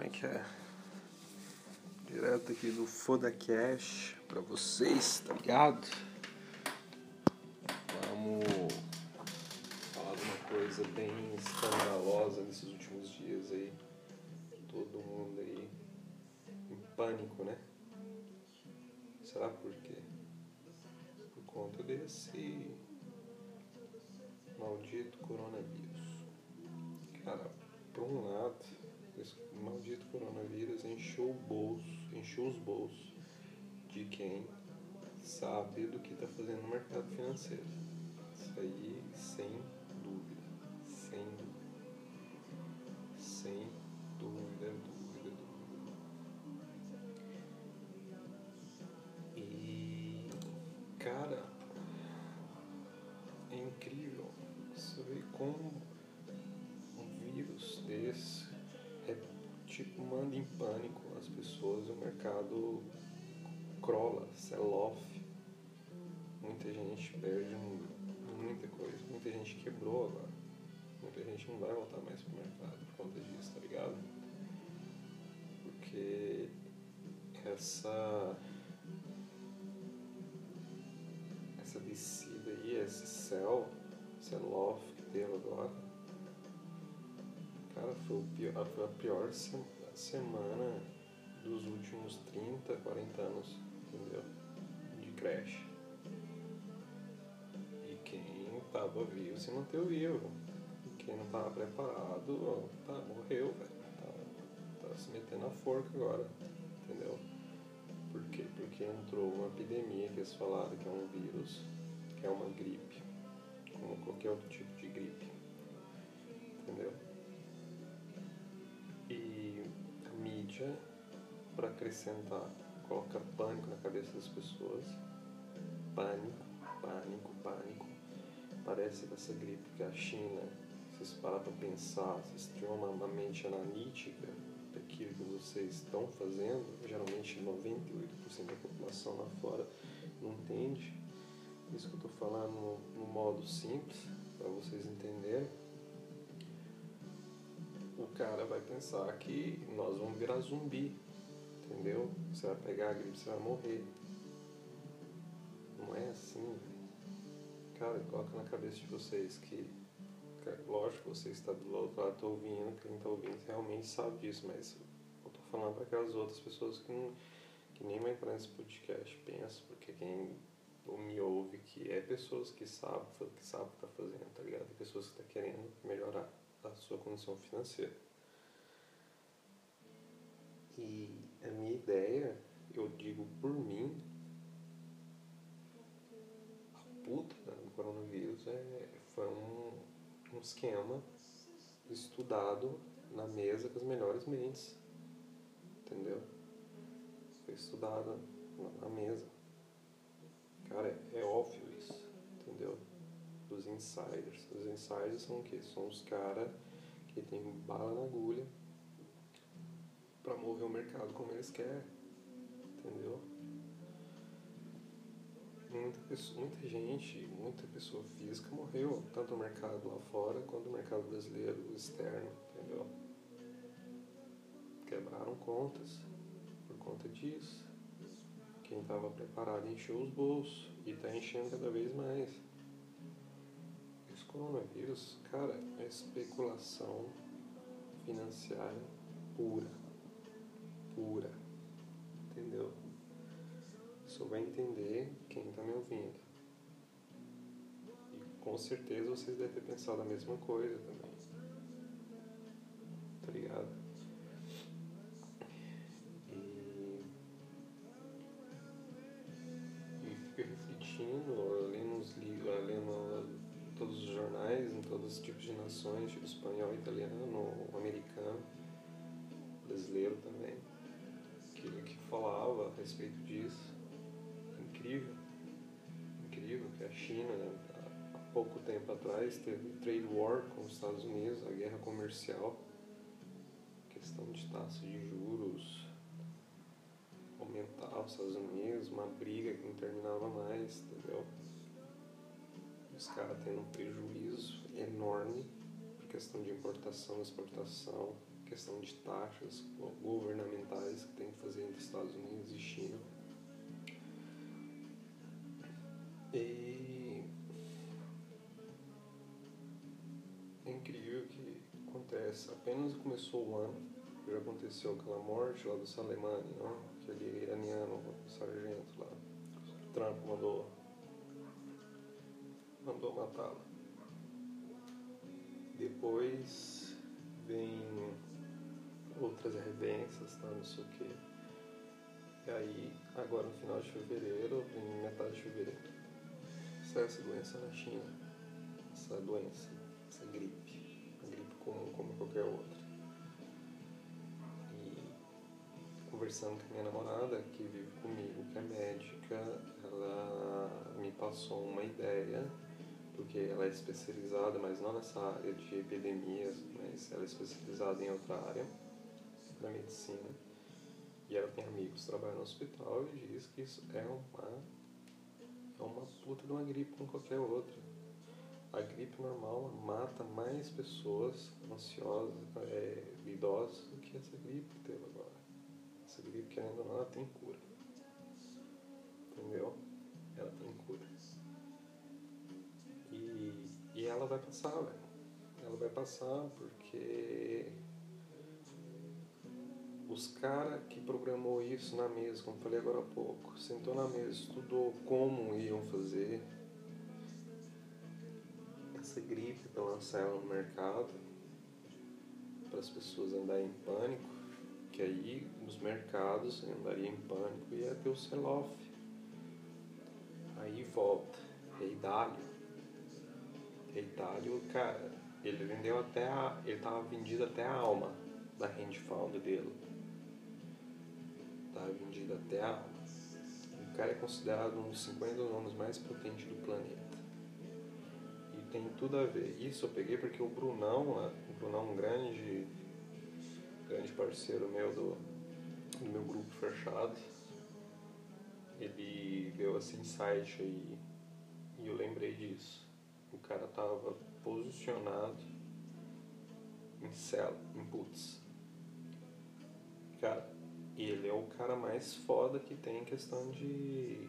como é que é? Direto aqui do Foda Cash pra vocês, tá ligado? Vamos falar de uma coisa bem escandalosa nesses últimos dias aí. Todo mundo aí em pânico, né? Será por quê? Por conta desse maldito coronavírus. Cara, por um lado, esse maldito coronavírus encheu o bolso, encheu os bolsos de quem sabe do que está fazendo no mercado financeiro. Isso aí, sem dúvida. Sem dúvida. Sem dúvida, dúvida, dúvida. E, cara, é incrível ver como um vírus desse tipo, manda em pânico as pessoas, o mercado crola, sell-off. Muita gente perde muita coisa, muita gente quebrou agora. Muita gente não vai voltar mais pro mercado por conta disso, tá ligado? Porque essa essa descida aí, esse sell, sell-off que teve agora, cara, foi, o pior, foi a pior se- semana dos últimos 30, 40 anos, entendeu? De crash. E quem tava vivo se manteve vivo. Quem não tava preparado, tá, morreu, velho. Tá, tá se metendo a forca agora, entendeu? Por quê? Porque entrou uma epidemia que eles falaram que é um vírus, que é uma gripe, como qualquer outro tipo de gripe. Para acrescentar, coloca pânico na cabeça das pessoas. Pânico, pânico, pânico. Parece que essa gripe que a China, se vocês parar para pensar, vocês tiverem uma, uma mente analítica daquilo que vocês estão fazendo, geralmente 98% da população lá fora não entende. Isso que eu estou falando no, no modo simples, para vocês entenderem cara vai pensar que nós vamos virar zumbi, entendeu? Você vai pegar a gripe, você vai morrer. Não é assim. Cara, coloca na cabeça de vocês que, lógico, você está do outro lado, tá ouvindo, quem está ouvindo realmente sabe disso, mas eu tô falando para aquelas outras pessoas que, não, que nem vai entrar nesse podcast, pensa, porque quem me ouve que é pessoas que sabem, que sabem o que tá fazendo, tá ligado? Pessoas que estão querendo melhorar a sua condição financeira. E a minha ideia, eu digo por mim, a puta do coronavírus é, foi um, um esquema estudado na mesa com as melhores mentes. Entendeu? Foi estudado na, na mesa. Cara, é, é óbvio isso. Entendeu? Dos insiders. Os insiders são o quê? São os caras que tem bala na agulha para mover o mercado como eles querem. Entendeu? Muita, pessoa, muita gente, muita pessoa física morreu, tanto no mercado lá fora quanto no mercado brasileiro externo, entendeu? Quebraram contas por conta disso. Quem estava preparado encheu os bolsos e está enchendo cada vez mais. Esse coronavírus, cara, é especulação financeira pura. Pura. Entendeu? Só vai entender quem está me ouvindo. E com certeza vocês devem ter pensado a mesma coisa também. Tá? China, né, há- pouco tempo atrás, teve trade war com os Estados Unidos, a guerra comercial, questão de taxa de juros, aumentar os Estados Unidos, uma briga que não terminava mais, entendeu? Os caras tendo um prejuízo enorme por questão de importação exportação, questão de taxas governamentais que tem que fazer entre Estados Unidos e China. E é incrível que acontece, apenas começou o ano, já aconteceu aquela morte lá do Soleimani, não? aquele iraniano, sargento lá, Trump mandou, mandou matá-lo. Depois vem outras revenças, tá, não sei o que. E aí, agora no final de fevereiro, em metade de fevereiro, sai essa doença na China. Essa doença, essa gripe. Comum como qualquer outra. E conversando com minha namorada, que vive comigo, que é médica, ela me passou uma ideia porque ela é especializada, mas não nessa área de epidemias, mas ela é especializada em outra área da medicina. E ela tem amigos que trabalham no hospital e diz que isso é uma, é uma puta de uma gripe como qualquer outra. A gripe normal mata mais pessoas ansiosas, é, idosas, do que essa gripe que teve agora. Essa gripe, querendo ou não, ela tem cura. Entendeu? Ela tem cura. E ela vai passar, velho. Ela vai passar porque os caras que programou isso na mesa, como falei agora há pouco, sentou na mesa, estudou como iam fazer essa gripe para lançar ela no mercado, para as pessoas andarem em pânico, que aí nos mercados andariam em pânico e ia ter o sell-off. Aí volta, Rei Dálio cara, ele vendeu até a. Ele tava vendido até a alma da hand found dele. Tava vendido até a alma. O cara é considerado um dos 50 nomes mais potentes do planeta. Tem tudo a ver. Isso eu peguei porque o Brunão, né? o Brunão um grande, grande parceiro meu do, do meu grupo fechado, ele deu esse insight aí e eu lembrei disso o cara tava posicionado em cela, em putz. Cara, ele é o cara mais foda que tem em questão de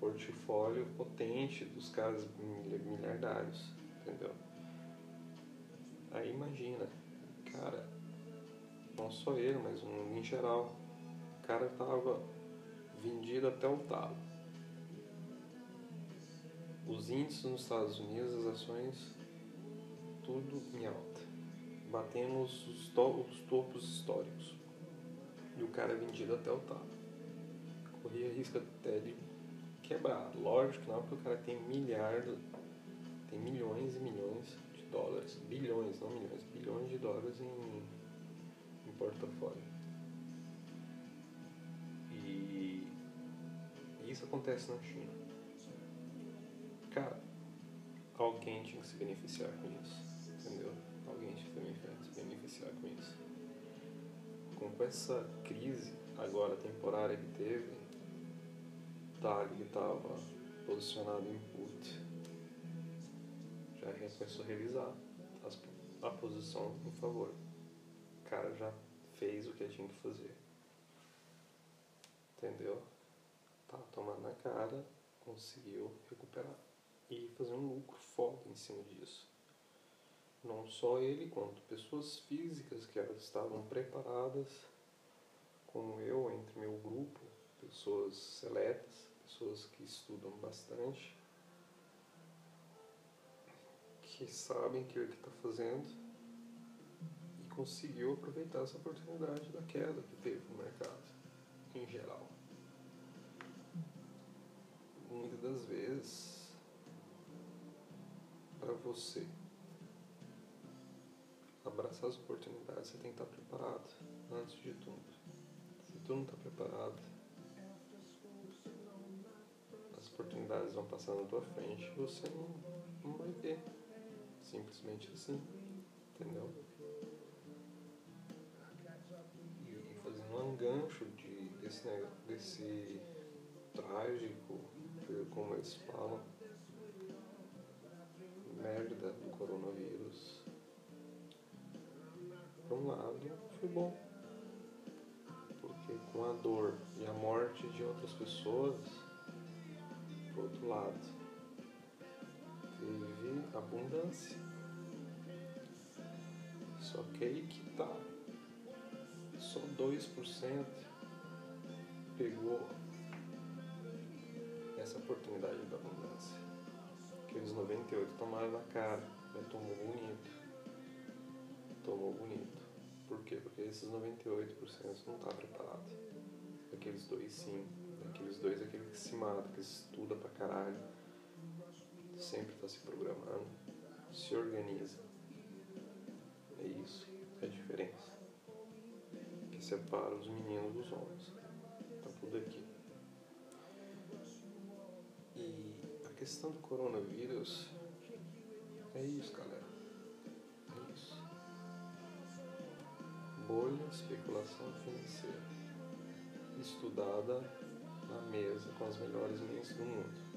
portfólio potente dos caras miliardários, entendeu? Aí imagina, cara, não só ele, mas um, em geral, o cara tava vendido até o talo os índices nos Estados Unidos, as ações, tudo em alta. Batemos os, to os topos históricos. E o cara é vendido até o talo. Corria risco até de quebrar. Lógico que não, porque o cara tem milhares, tem milhões e milhões de dólares, bilhões, não milhões, bilhões de dólares em, em portafólio. E isso acontece na China cara, alguém tinha que se beneficiar com isso, entendeu? Alguém tinha que se beneficiar com isso. Com essa crise agora temporária que teve, Tag estava posicionado em put. Já começou a revisar as, a posição em favor. O cara já fez o que tinha que fazer. Entendeu? Tá tomando na cara, conseguiu recuperar e fazer um lucro foda em cima disso. Não só ele, quanto pessoas físicas que elas estavam preparadas, como eu, entre meu grupo, pessoas seletas, pessoas que estudam bastante, que sabem o que está fazendo e conseguiu aproveitar essa oportunidade da queda que teve no mercado, em geral. Muitas das vezes para você abraçar as oportunidades, você tem que estar preparado antes de tudo. Se tu não está preparado, oportunidades vão passar na tua frente você não, não vai ver. Simplesmente assim, entendeu? E fazendo um gancho de, desse, desse trágico, como eles falam, merda do coronavírus. por um lado, foi bom. Porque com a dor e a morte de outras pessoas, outro lado, teve abundância. Só que aí que tá. Só 2% pegou essa oportunidade da abundância. Aqueles 98 tomaram na cara, mas tomou bonito. Tomou bonito. Por quê? Porque esses 98% não tá preparado. Aqueles dois sim. Aqueles dois é aquele que que estuda pra caralho. Sempre tá se programando. Se organiza. É isso. É a diferença. Que separa os meninos dos homens. Tá tudo aqui. E a questão do coronavírus é isso, galera. É isso. Bolha, especulação financeira. Estudada na mesa com as melhores mentes do mundo.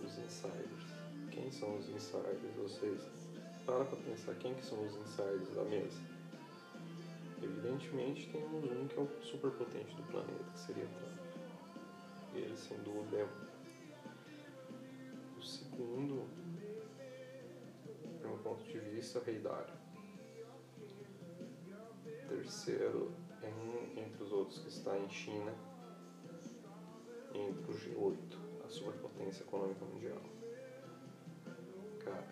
Os insiders. Quem são os insiders? Vocês para pra pensar quem que são os insiders da mesa. Evidentemente temos um que é o superpotente do planeta, que seria Trump. Ele sem dúvida é o segundo, do meu ponto de vista, rei Dário. Terceiro, em, entre os outros que está em China, entre o G8, a superpotência econômica mundial. Cara,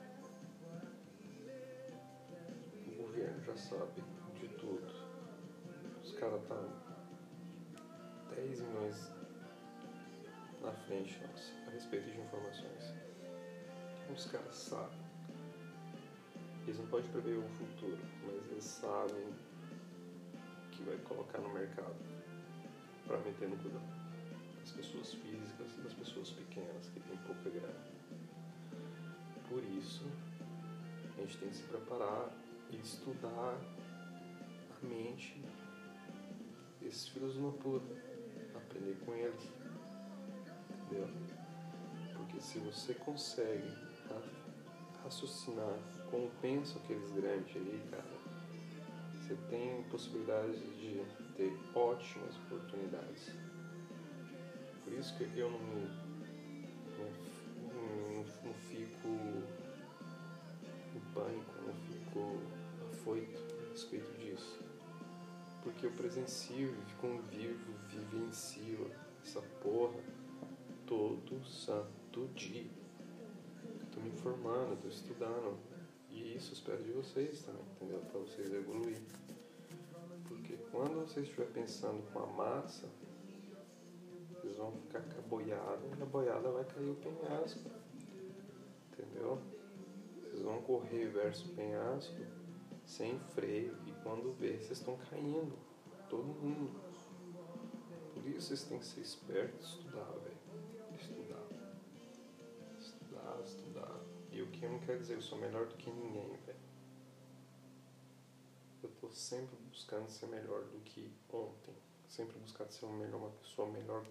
o governo já sabe de tudo. Os caras estão 10 milhões na frente nossa a respeito de informações. Os caras sabem. Eles não podem prever o futuro, mas eles sabem que vai colocar no mercado para meter no cuidado das pessoas físicas e das pessoas pequenas que têm pouca grana. Por isso, a gente tem que se preparar e estudar a mente desses filhos aprender com eles, entendeu? Porque se você consegue raciocinar como pensam aqueles grandes aí, cara, você tem possibilidade de ter ótimas oportunidades. Por isso que eu não, não, não, não fico em pânico, não fico afoito a respeito disso. Porque eu presencio, convivo, vivencio essa porra todo santo dia. Estou me informando, estou estudando. E isso espero de vocês também, entendeu? Para vocês evoluir. Porque quando vocês estiverem pensando com a massa, vão ficar com a boiada e a boiada vai cair o penhasco. Entendeu? Vocês vão correr versus penhasco sem freio e quando ver vocês estão caindo. Todo mundo. Por isso vocês têm que ser espertos estudar, velho. Estudar. Estudar, estudar. E o que não quer dizer eu sou melhor do que ninguém, velho. Eu tô sempre buscando ser melhor do que ontem. Sempre buscando ser uma, melhor, uma pessoa melhor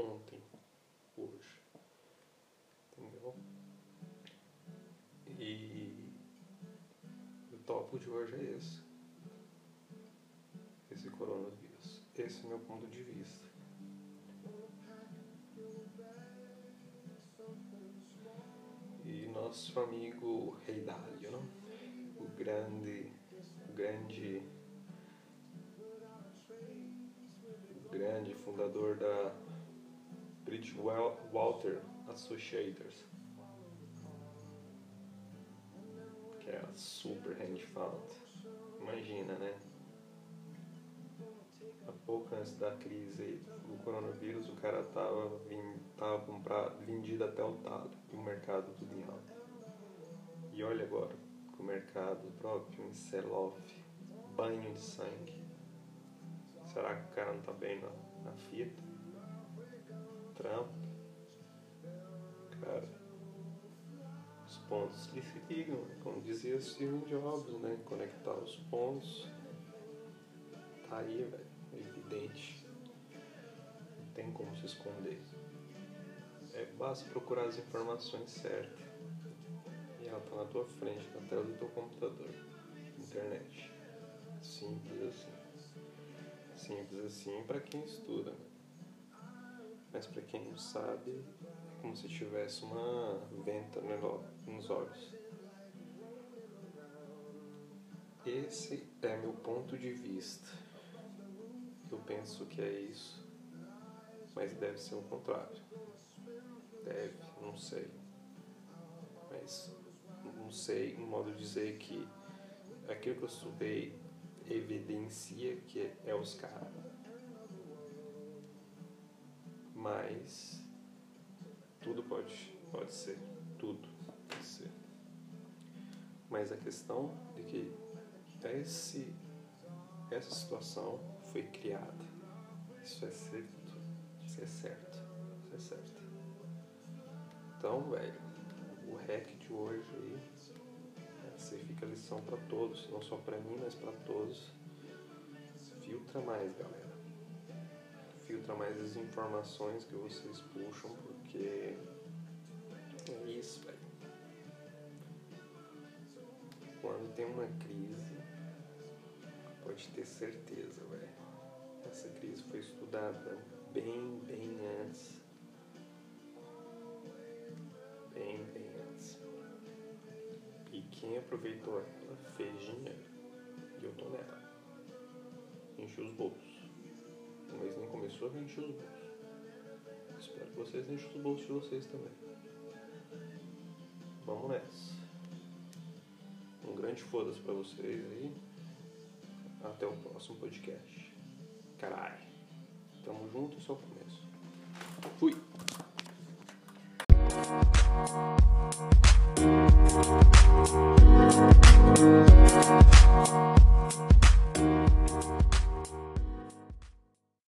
ontem, hoje. Entendeu? E o tópico de hoje é esse. Esse coronavírus. Esse é meu ponto de vista. E nosso amigo Rei Dalio, não? o grande, o grande, o grande fundador da Bridgewater Associates, que é a super fund. Imagina, né? Há pouco antes da crise do coronavírus, o cara tava, vim, tava comprado, vendido até o talo e o mercado tudo em alta. E olha agora, o mercado próprio em sell-off, banho de sangue. Será que o cara não tá bem na, na fita? Trump. Cara, os pontos se ligam, como dizia Steve Jobs, né? Conectar os pontos. Tá aí, velho, evidente. Não tem como se esconder. É, basta procurar as informações certas. E ela tá na tua frente, na tela do teu computador. Internet. Simples assim. Simples assim para quem estuda. Né? Mas para quem não sabe, é como se tivesse uma venta nos olhos. Esse é meu ponto de vista. Eu penso que é isso, mas deve ser o contrário. Deve, não sei. Mas não sei, um modo de dizer que aquilo que eu estudei evidencia que é os caras. Mas tudo pode, pode ser, tudo pode ser. Mas a questão de que esse, essa situação foi criada. Isso é certo. Isso é certo. Isso é certo. Então, velho, o hack de hoje aí, essa fica lição para todos, não só para mim, mas para todos. Filtra mais, galera. Filtra mais as informações que vocês puxam, porque é isso, velho. Quando tem uma crise, pode ter certeza, velho. Essa crise foi estudada bem, bem antes. Bem, bem antes. E quem aproveitou ela fez dinheiro. E eu tô nela. Enchi os bolsos. O mês nem começou, eu enchi os bolsos. Espero que vocês enchem os bolsos de vocês também. Vamos nessa. Um grande foda-se pra vocês aí. Até o próximo podcast. Caralho. Tamo junto, só começo. Fui.